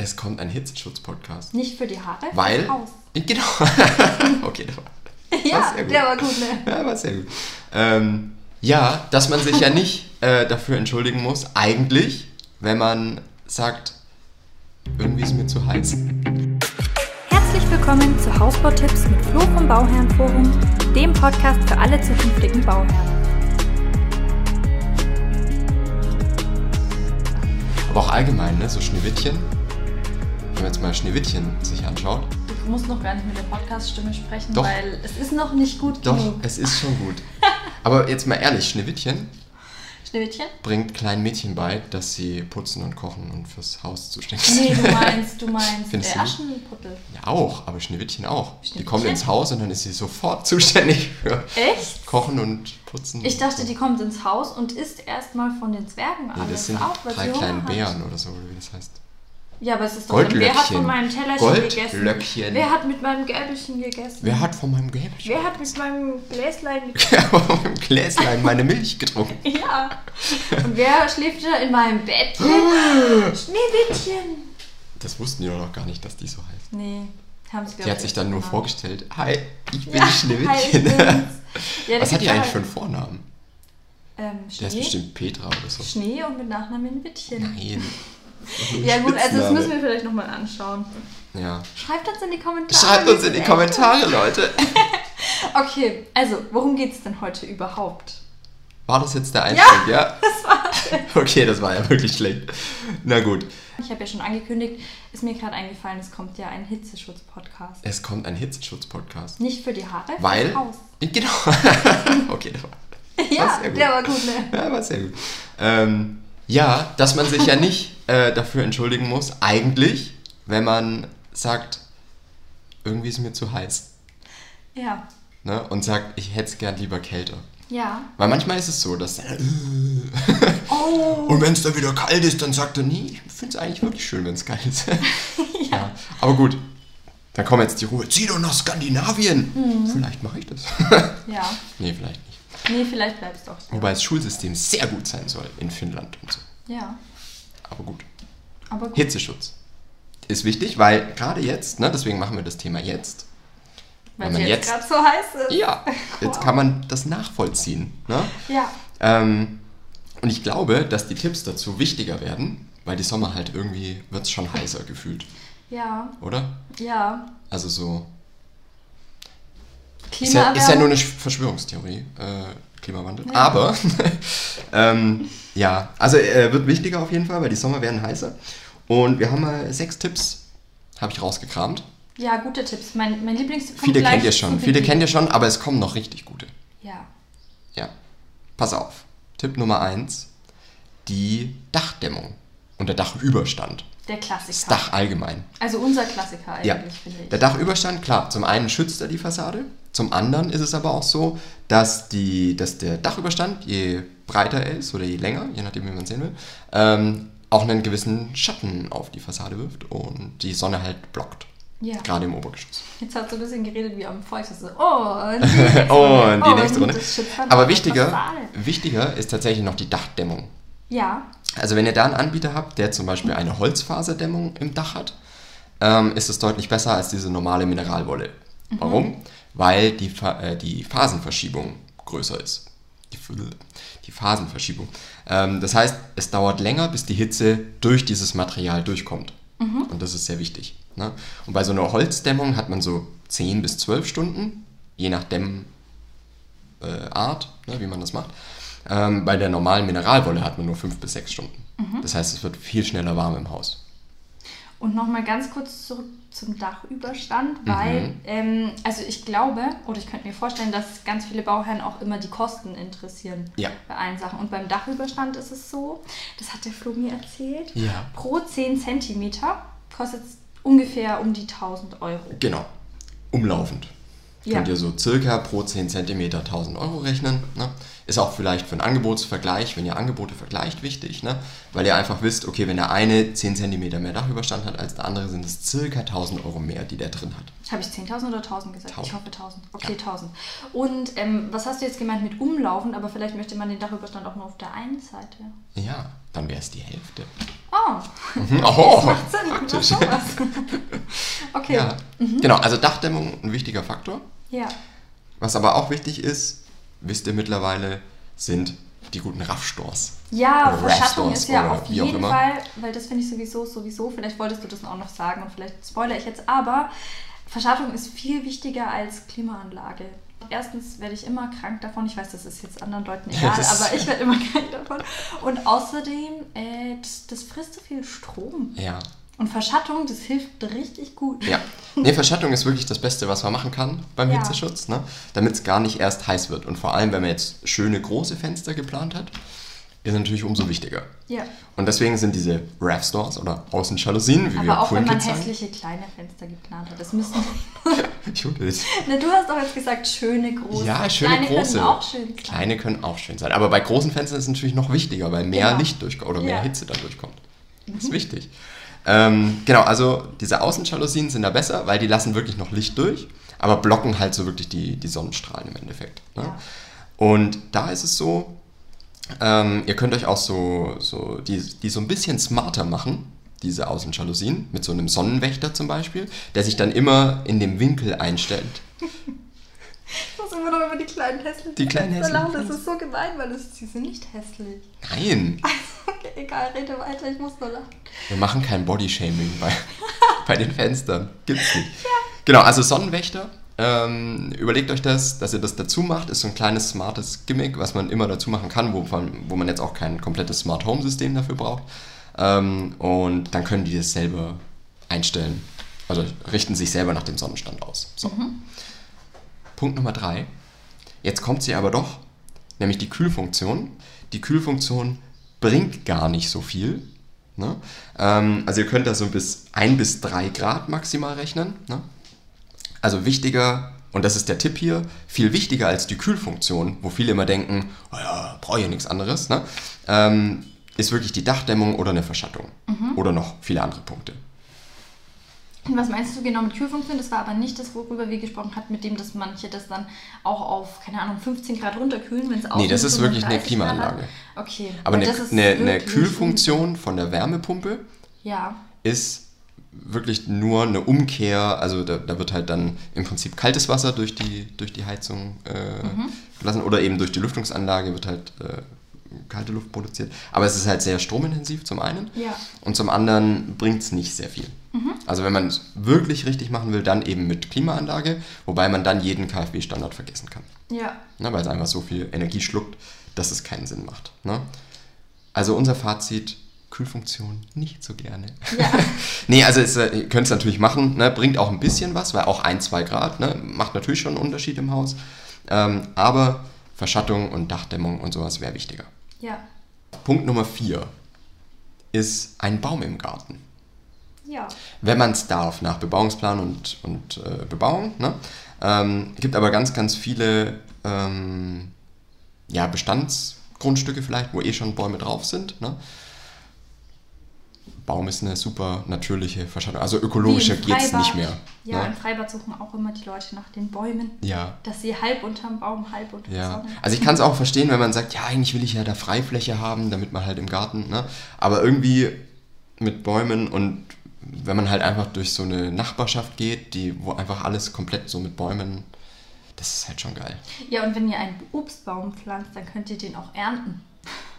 Es kommt ein Hitzeschutz-Podcast. Nicht für die Haare, Weil. fürs Haus. Genau. okay, das war. Ja, sehr gut. der war gut, ne? Ja, war sehr gut. Ähm, ja, dass man sich ja nicht äh, dafür entschuldigen muss, eigentlich, wenn man sagt, irgendwie ist mir zu heiß. Herzlich willkommen zu Hausbautipps mit Flo vom Bauherrenforum, dem Podcast für alle zukünftigen Bauherren. Aber auch allgemein, ne, so Schneewittchen. Wenn man jetzt mal Schneewittchen sich anschaut. Du musst noch gar nicht mit der Podcast-Stimme sprechen, Doch. weil es ist noch nicht gut Doch, genug. es ist schon gut. Aber jetzt mal ehrlich, Schneewittchen Schneewittchen? bringt kleinen Mädchen bei, dass sie putzen und kochen und fürs Haus zuständig sind. Nee, du meinst, du meinst Findest äh? Aschenputtel. Ja, auch, aber Schneewittchen auch. Die Schneewittchen? kommt ins Haus und dann ist sie sofort zuständig für Echt? Kochen und Putzen. Ich dachte, die kommt ins Haus und isst erstmal von den Zwergen Nee, alles das sind auf, drei kleinen hat. Bären oder so, wie das heißt. Ja, aber es ist doch wer hat von meinem Tellerchen gegessen? Wer hat mit meinem Gäbelchen gegessen? Wer hat von meinem Gäbelchen, Wer hat mit meinem Gläslein gegessen? von meinem Gläslein meine Milch getrunken? Ja. Und wer schläft da in meinem Bettchen? Schneewittchen. Das wussten die doch noch gar nicht, dass die so heißt. Nee, haben sie Die hat sich dann nur vorgestellt, hi, ich bin Ja, Schneewittchen. Ja, Was das hat die eigentlich halt, für einen Vornamen? Ähm, Der ist Schnee. bestimmt Petra oder so. Schnee und mit Nachnamen Wittchen. Nein. Ja gut, also das müssen wir vielleicht nochmal anschauen. Ja. Schreibt uns in die Kommentare. Schreibt uns in die Kommentare, Leute. echt. Okay, also worum geht es denn heute überhaupt? War das jetzt der Einstieg, ja? Das war Okay, das war ja wirklich schlecht. Na gut. Ich habe ja schon angekündigt, ist mir gerade eingefallen, es kommt ja ein Hitzeschutz-Podcast. Es kommt ein Hitzeschutz-Podcast. Nicht für die Haare, Weil. fürs Haus. Genau. okay, das war. Ja, sehr gut. der war gut, ne? Ja, war sehr gut. Ähm, ja, dass man sich ja nicht äh, dafür entschuldigen muss, eigentlich, wenn man sagt, irgendwie ist mir zu heiß. Ja. Ne? Und sagt, ich hätte es gern lieber kälter. Ja. Weil manchmal ist es so, dass. Äh, Oh. und wenn es dann wieder kalt ist, dann sagt er, nee, ich finde es eigentlich wirklich schön, wenn es kalt ist. Ja. ja. Aber gut, dann kommt jetzt die Ruhe. Zieh doch nach Skandinavien. Mhm. Vielleicht mache ich das. Ja. nee, vielleicht nicht. Nee, vielleicht bleibst du auch hier. Wobei das Schulsystem sehr gut sein soll in Finnland und so. Ja. Aber gut. Aber gut. Hitzeschutz ist wichtig, weil gerade jetzt, ne, deswegen machen wir das Thema jetzt. Weil wenn man es jetzt jetzt- gerade so heiß ist. Ja, jetzt Wow. kann man das nachvollziehen. Ne? Ja. Ähm, und ich glaube, dass die Tipps dazu wichtiger werden, weil die Sommer halt irgendwie wird es schon heißer gefühlt, Ja. oder? Ja. Also so. Ist ja, ist ja nur eine Sch- Verschwörungstheorie, äh, Klimawandel. Ja. Aber, ähm, ja, also äh, wird wichtiger auf jeden Fall, weil die Sommer werden heißer. Und wir haben mal sechs Tipps, habe ich rausgekramt. Ja, gute Tipps. Mein, mein Lieblingstipp Viele kennt ihr schon, viele kennt ihr schon, aber es kommen noch richtig gute. Ja. Ja. Pass auf. Tipp Nummer eins: die Dachdämmung und der Dachüberstand. Der Klassiker. Das Dach allgemein. Also unser Klassiker eigentlich, Ja. finde ich. Der Dachüberstand, klar, zum einen schützt er die Fassade, zum anderen ist es aber auch so, dass, die, dass der Dachüberstand, je breiter er ist oder je länger, je nachdem, wie man sehen will, ähm, auch einen gewissen Schatten auf die Fassade wirft und die Sonne halt blockt. Ja. Gerade im Obergeschoss. Jetzt hast du ein bisschen geredet wie am Volk. So, oh, und die nächste und die oh, nächste Runde. Aber wichtiger, wichtiger ist tatsächlich noch die Dachdämmung. Ja. Also wenn ihr da einen Anbieter habt, der zum Beispiel eine Holzfaserdämmung im Dach hat, ähm, ist es deutlich besser als diese normale Mineralwolle. Warum? Weil die, äh, die Phasenverschiebung größer ist. Die, Phasenverschiebung. Ähm, das heißt, es dauert länger, bis die Hitze durch dieses Material durchkommt. Und das ist sehr wichtig. Ne? Und bei so einer Holzdämmung hat man so 10 bis 12 Stunden, je nach Dämmart, äh, ne, wie man das macht. Ähm, bei der normalen Mineralwolle hat man nur 5 bis 6 Stunden. Das heißt, es wird viel schneller warm im Haus. Und nochmal ganz kurz zurück zum Mhm. Dachüberstand, weil, ähm, also ich glaube, oder ich könnte mir vorstellen, dass ganz viele Bauherren auch immer die Kosten interessieren Ja. bei allen Sachen. Und beim Dachüberstand ist es so, das hat der Flo mir erzählt, Ja. pro 10 Zentimeter kostet es ungefähr um die 1000 Euro. Genau. Umlaufend. Ja. Könnt ihr so circa pro 10 cm 1000 Euro rechnen. Ne? Ist auch vielleicht für einen Angebotsvergleich, wenn ihr Angebote vergleicht, wichtig. Ne? Weil ihr einfach wisst, okay, wenn der eine 10 cm mehr Dachüberstand hat als der andere, sind es circa 1000 Euro mehr, die der drin hat. Habe ich 10.000 oder 1.000 gesagt? 1000. Ich hoffe 1.000. Okay, 1.000. Und ähm, was hast du jetzt gemeint mit umlaufen? Aber vielleicht möchte man den Dachüberstand auch nur auf der einen Seite. Ja, dann wäre es die Hälfte. Oh, Mhm. Oh, macht Sinn. Okay. Ja, genau. Also Dachdämmung ein wichtiger Faktor. Ja. Was aber auch wichtig ist, wisst ihr mittlerweile, sind die guten Raffstores. Ja, Oder Verschattung ist ja oder auf wie auch jeden immer. Fall, weil das finde ich sowieso, sowieso, vielleicht wolltest du das auch noch sagen und vielleicht spoilere ich jetzt, aber Verschattung ist viel wichtiger als Klimaanlage. Erstens werde ich immer krank davon, ich weiß, das ist jetzt anderen Leuten egal, Das- aber ich werde immer krank davon. Und außerdem, äh, das, das frisst so viel Strom. Ja. Und Verschattung, das hilft richtig gut. Ja. Nee, Verschattung ist wirklich das Beste, was man machen kann beim Ja. Hitzeschutz, ne? damit es gar nicht erst heiß wird. Und vor allem, wenn man jetzt schöne große Fenster geplant hat, ist natürlich umso wichtiger. Ja. Und deswegen sind diese RAV-Stores oder Außenjalousien, wie wir Aber auch wenn man sagen. hässliche kleine Fenster geplant hat. Das müssen. Judith. Ne, du hast doch jetzt gesagt, schöne große. Ja, schöne kleine große. Können auch schön sein. Kleine können auch schön sein. Aber bei großen Fenstern ist es natürlich noch wichtiger, weil mehr Genau. Licht durchkommt oder mehr Ja. Mhm. Hitze dann durchkommt. Das ist wichtig. Ähm, genau, also diese Außenjalousien sind da besser, weil die lassen wirklich noch Licht durch, aber blocken halt so wirklich die, die Sonnenstrahlen im Endeffekt. Ne? Ja. Und da ist es so, ähm, ihr könnt euch auch so, so die, die so ein bisschen smarter machen, diese Außenjalousien, mit so einem Sonnenwächter zum Beispiel, der sich dann immer in dem Winkel einstellt. Ich muss immer noch über die kleinen hässlichen Die kleinen Fenster lachen. hässlichen Das ist so gemein, weil es, sie sind nicht hässlich. Nein, Okay, egal, rede weiter, ich muss nur lachen. wir machen kein Bodyshaming bei, bei den Fenstern. Gibt's nicht. Genau, also Sonnenwächter. Ähm, überlegt euch das, dass ihr das dazu macht. Ist so ein kleines smartes Gimmick, was man immer dazu machen kann, wo, wo man jetzt auch kein komplettes Smart Home System dafür braucht. Ähm, und dann können die das selber einstellen. Also richten sich selber nach dem Sonnenstand aus. So. Punkt Nummer drei. Jetzt kommt sie aber doch, nämlich die Kühlfunktion. Die Kühlfunktion bringt gar nicht so viel. Ne? Ähm, also ihr könnt da so bis 1 bis 3 Grad maximal rechnen. Ne? Also wichtiger, und das ist der Tipp hier, viel wichtiger als die Kühlfunktion, wo viele immer denken, oh ja, brauche ich nichts anderes, ne? ähm, ist wirklich die Dachdämmung oder eine Verschattung. Oder noch viele andere Punkte. Was meinst du genau mit Kühlfunktion? Das war aber nicht das, worüber wir gesprochen hatten, mit dem, dass manche das dann auch auf, keine Ahnung, 15 Grad runterkühlen, wenn es Nee, das ist wirklich eine 35 Grad hat. Klimaanlage. Okay. Aber eine, eine, eine Kühlfunktion von der Wärmepumpe Ja. ist wirklich nur eine Umkehr, also da, da wird halt dann im Prinzip kaltes Wasser durch die, durch die Heizung äh, Mhm. gelassen oder eben durch die Lüftungsanlage wird halt äh, kalte Luft produziert. Aber es ist halt sehr stromintensiv zum einen Ja. und zum anderen bringt es nicht sehr viel. Also wenn man es wirklich richtig machen will, dann eben mit Klimaanlage, wobei man dann jeden KfW-Standard vergessen kann. Ja. Ne, weil es einfach so viel Energie schluckt, dass es keinen Sinn macht. Ne? Also unser Fazit, Kühlfunktion nicht so gerne. Ja. nee, also es, äh, ihr könnt es natürlich machen, ne? bringt auch ein bisschen was, weil auch ein, zwei Grad ne? macht natürlich schon einen Unterschied im Haus. Ähm, aber Verschattung und Dachdämmung und sowas wäre wichtiger. Ja. Punkt Nummer vier ist ein Baum im Garten. Ja. Wenn man es darf, nach Bebauungsplan und, und äh, Bebauung. Ne? Ähm, gibt aber ganz, ganz viele ähm, ja, Bestandsgrundstücke vielleicht, wo eh schon Bäume drauf sind. Ne? Baum ist eine super natürliche Verschattung. Also ökologischer geht es nicht mehr. Ja, ne? im Freibad suchen auch immer die Leute nach den Bäumen. ja. Dass sie halb unterm Baum, halb unter Ja, Sonne. also ich kann es auch verstehen, wenn man sagt, ja, eigentlich will ich ja da Freifläche haben, damit man halt im Garten, ne? Aber irgendwie mit Bäumen und wenn man halt einfach durch so eine Nachbarschaft geht, die, wo einfach alles komplett so mit Bäumen, das ist halt schon geil. Ja, und wenn ihr einen Obstbaum pflanzt, dann könnt ihr den auch ernten.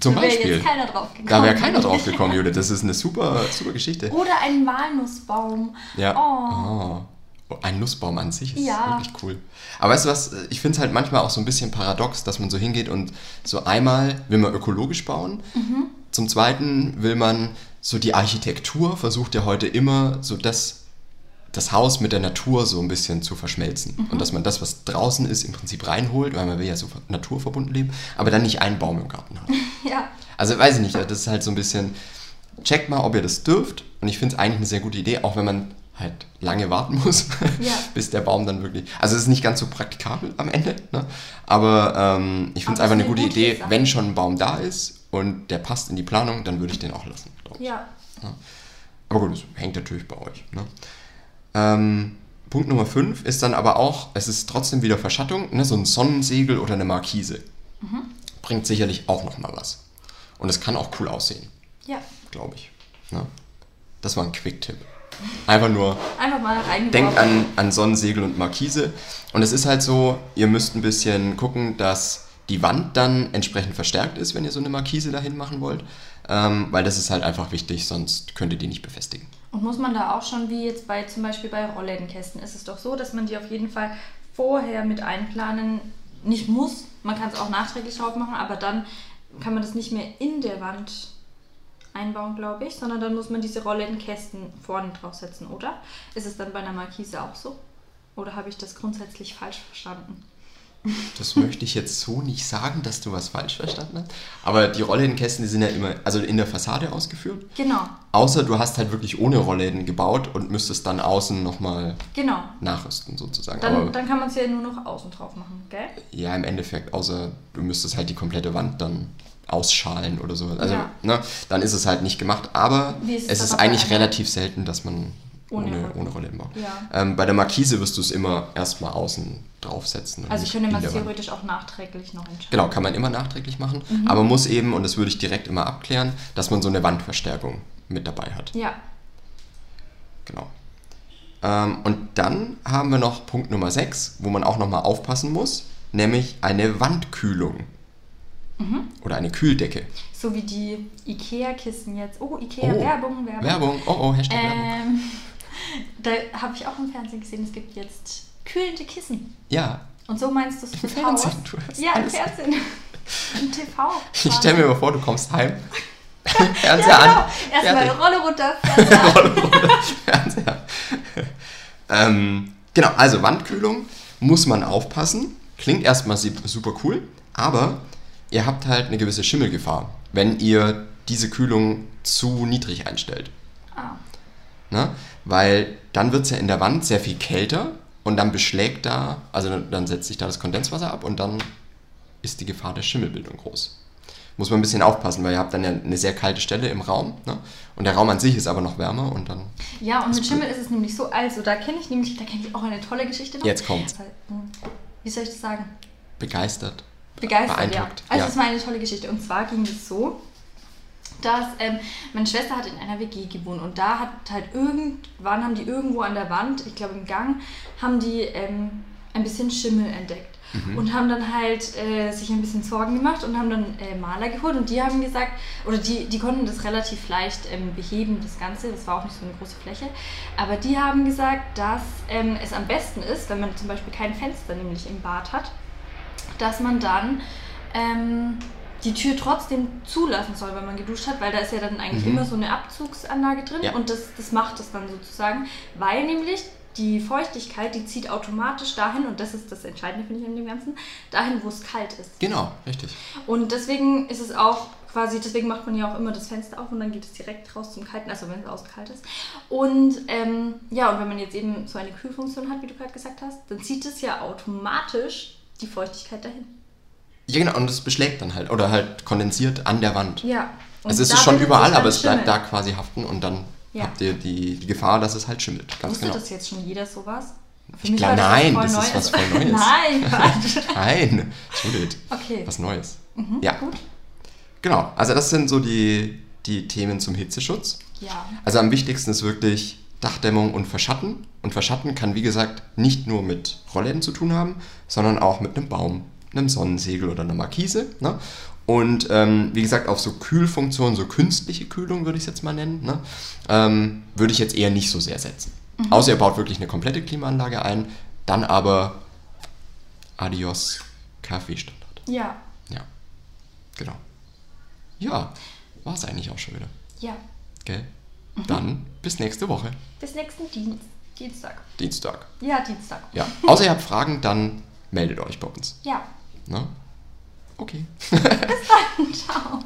Zum da wäre Beispiel. jetzt keiner drauf gekommen. Da wäre keiner drauf gekommen, Judith. Das ist eine super, super Geschichte. Oder einen Walnussbaum. Ja. Oh. Oh. Ein Nussbaum an sich ist Ja. wirklich cool. Aber weißt du was, ich finde es halt manchmal auch so ein bisschen paradox, dass man so hingeht und so einmal will man ökologisch bauen, Mhm. zum zweiten will man so die Architektur, versucht ja heute immer so das, das Haus mit der Natur so ein bisschen zu verschmelzen. Mhm. Und dass man das, was draußen ist, im Prinzip reinholt, weil man will ja so naturverbunden leben, aber dann nicht einen Baum im Garten hat. Ja. Also weiß ich nicht, das ist halt so ein bisschen, checkt mal, ob ihr das dürft. Und ich finde es eigentlich eine sehr gute Idee, auch wenn man halt lange warten muss, Ja. bis der Baum dann wirklich. Also es ist nicht ganz so praktikabel am Ende, ne? aber ähm, ich finde es einfach eine gute Idee, Sache. wenn schon ein Baum da ist und der passt in die Planung, dann würde ich den auch lassen. ich. Ja. Aber gut, das hängt natürlich bei euch. Ne? Ähm, Punkt Nummer 5 ist dann aber auch, es ist trotzdem wieder Verschattung, ne? so ein Sonnensegel oder eine Markise. Bringt sicherlich auch nochmal was. Und es kann auch cool aussehen, Ja. glaube ich. Ne? Das war ein Quick-Tipp. Einfach nur Einfach mal denkt an, an Sonnensegel und Markise. Und es ist halt so, ihr müsst ein bisschen gucken, dass die Wand dann entsprechend verstärkt ist, wenn ihr so eine Markise dahin machen wollt. Ähm, weil das ist halt einfach wichtig, sonst könnt ihr die nicht befestigen. Und muss man da auch schon, wie jetzt bei zum Beispiel bei Rolllädenkästen, ist es doch so, dass man die auf jeden Fall vorher mit einplanen nicht muss. Man kann es auch nachträglich drauf machen, aber dann kann man das nicht mehr in der Wand einbauen, glaube ich, sondern dann muss man diese Rolllädenkästen vorne draufsetzen, oder? Ist es dann bei einer Markise auch so? Oder habe ich das grundsätzlich falsch verstanden? Das möchte ich jetzt so nicht sagen, dass du was falsch verstanden hast. Aber die Rolllädenkästen, die sind ja immer, also in der Fassade ausgeführt. Genau, Außer du hast halt wirklich ohne Rollläden gebaut und müsstest dann außen nochmal genau. nachrüsten sozusagen. Dann, Aber dann kann man es ja nur noch außen drauf machen, gell? ja, im Endeffekt, außer du müsstest halt die komplette Wand dann ausschalen oder so. Also, Ja. ne, dann ist es halt nicht gemacht. Aber Wie ist es ist eigentlich relativ selten, dass man Ohne ohne, Roll- ohne Rollläden baut. Ja. Ähm, bei der Markise wirst du es immer erstmal außen draufsetzen. Also nicht könnte man es theoretisch auch nachträglich noch entscheiden. Genau, kann man immer nachträglich machen, Mhm. aber muss eben, und das würde ich direkt immer abklären, dass man so eine Wandverstärkung mit dabei hat. Ja, Genau. Ähm, und dann haben wir noch Punkt Nummer 6, wo man auch nochmal aufpassen muss, nämlich eine Wandkühlung. Mhm. Oder eine Kühldecke. so wie die Ikea-Kissen jetzt. Oh, Ikea, Oh, Werbung, Werbung. Werbung, oh oh, Hashtag Werbung. Da habe ich auch im Fernsehen gesehen, es gibt jetzt kühlende Kissen. Ja, Und so meinst du es Im Haus? Fernsehen, du hast Ja, im Fernsehen. Im TV. ich stelle mir mal vor, du kommst heim, Fernseher ja, genau. an, Erstmal. Rolle runter, Fernseher. Fernseher. ähm, genau, also Wandkühlung muss man aufpassen. Klingt erstmal super cool, aber ihr habt halt eine gewisse Schimmelgefahr, wenn ihr diese Kühlung zu niedrig einstellt. ah, Ne? Weil dann wird es ja in der Wand sehr viel kälter und dann beschlägt da, also dann, setzt sich da das Kondenswasser ab und dann ist die Gefahr der Schimmelbildung groß. Muss man ein bisschen aufpassen, weil ihr habt dann ja eine sehr kalte Stelle im Raum ne? und der Raum an sich ist aber noch wärmer und dann ja, und mit Schimmel ist es nämlich so, also da kenne ich nämlich, da kenne ich auch eine tolle Geschichte noch. Jetzt kommt's. Wie soll ich das sagen? begeistert. begeistert, ja. Also ja. das war eine tolle Geschichte. Und zwar ging es so, dass ähm, meine Schwester hat in einer WG gewohnt und da hat halt irgendwann haben die irgendwo an der Wand, ich glaube im Gang, haben die ähm, ein bisschen Schimmel entdeckt. Mhm. Und haben dann halt äh, sich ein bisschen Sorgen gemacht und haben dann äh, Maler geholt und die haben gesagt, oder die, die konnten das relativ leicht ähm, beheben, das Ganze, das war auch nicht so eine große Fläche, aber die haben gesagt, dass ähm, es am besten ist, wenn man zum Beispiel kein Fenster nämlich im Bad hat, dass man dann ähm, die Tür trotzdem zulassen soll, wenn man geduscht hat, weil da ist ja dann eigentlich Mhm. immer so eine Abzugsanlage drin Ja. und das, das macht es dann sozusagen, weil nämlich die Feuchtigkeit, die zieht automatisch dahin und das ist das Entscheidende, finde ich, an dem Ganzen, dahin, wo es kalt ist. Genau, richtig. Und deswegen ist es auch quasi, deswegen macht man ja auch immer das Fenster auf und dann geht es direkt raus zum Kalten, also wenn es außen kalt ist. Und ähm, ja, und wenn man jetzt eben so eine Kühlfunktion hat, wie du gerade gesagt hast, dann zieht es ja automatisch die Feuchtigkeit dahin. Ja, genau, und das beschlägt dann halt oder halt kondensiert an der Wand. Ja. Also es ist schon überall, aber es bleibt da quasi haften und dann Ja. habt ihr die, die Gefahr, dass es halt schimmelt. Ganz Wusste genau. das jetzt schon jeder sowas? Für Ich mich glaub, war nein, voll das ist was voll Neues. nein. Nein, Judith, Okay. was Neues. Mhm, ja, Gut. genau. Also das sind so die, die Themen zum Hitzeschutz. Ja. Also am wichtigsten ist wirklich Dachdämmung und Verschatten. Und Verschatten kann, wie gesagt, nicht nur mit Rollläden zu tun haben, sondern auch mit einem Baum, einem Sonnensegel oder einer Markise. Ne? Und ähm, wie gesagt, auf so Kühlfunktionen, so künstliche Kühlung würde ich es jetzt mal nennen, ne? ähm, würde ich jetzt eher nicht so sehr setzen. Außer ihr baut wirklich eine komplette Klimaanlage ein, dann aber Adios Kaffeestandard. Ja. Ja, genau. Ja, war es eigentlich auch schon wieder. Ja. Gell? Dann bis nächste Woche. Bis nächsten Dienst. Dienstag. Dienstag. Ja, Dienstag. Ja. Außer ihr habt Fragen, dann meldet euch bei uns. Ja. Ne? Okay. Ciao.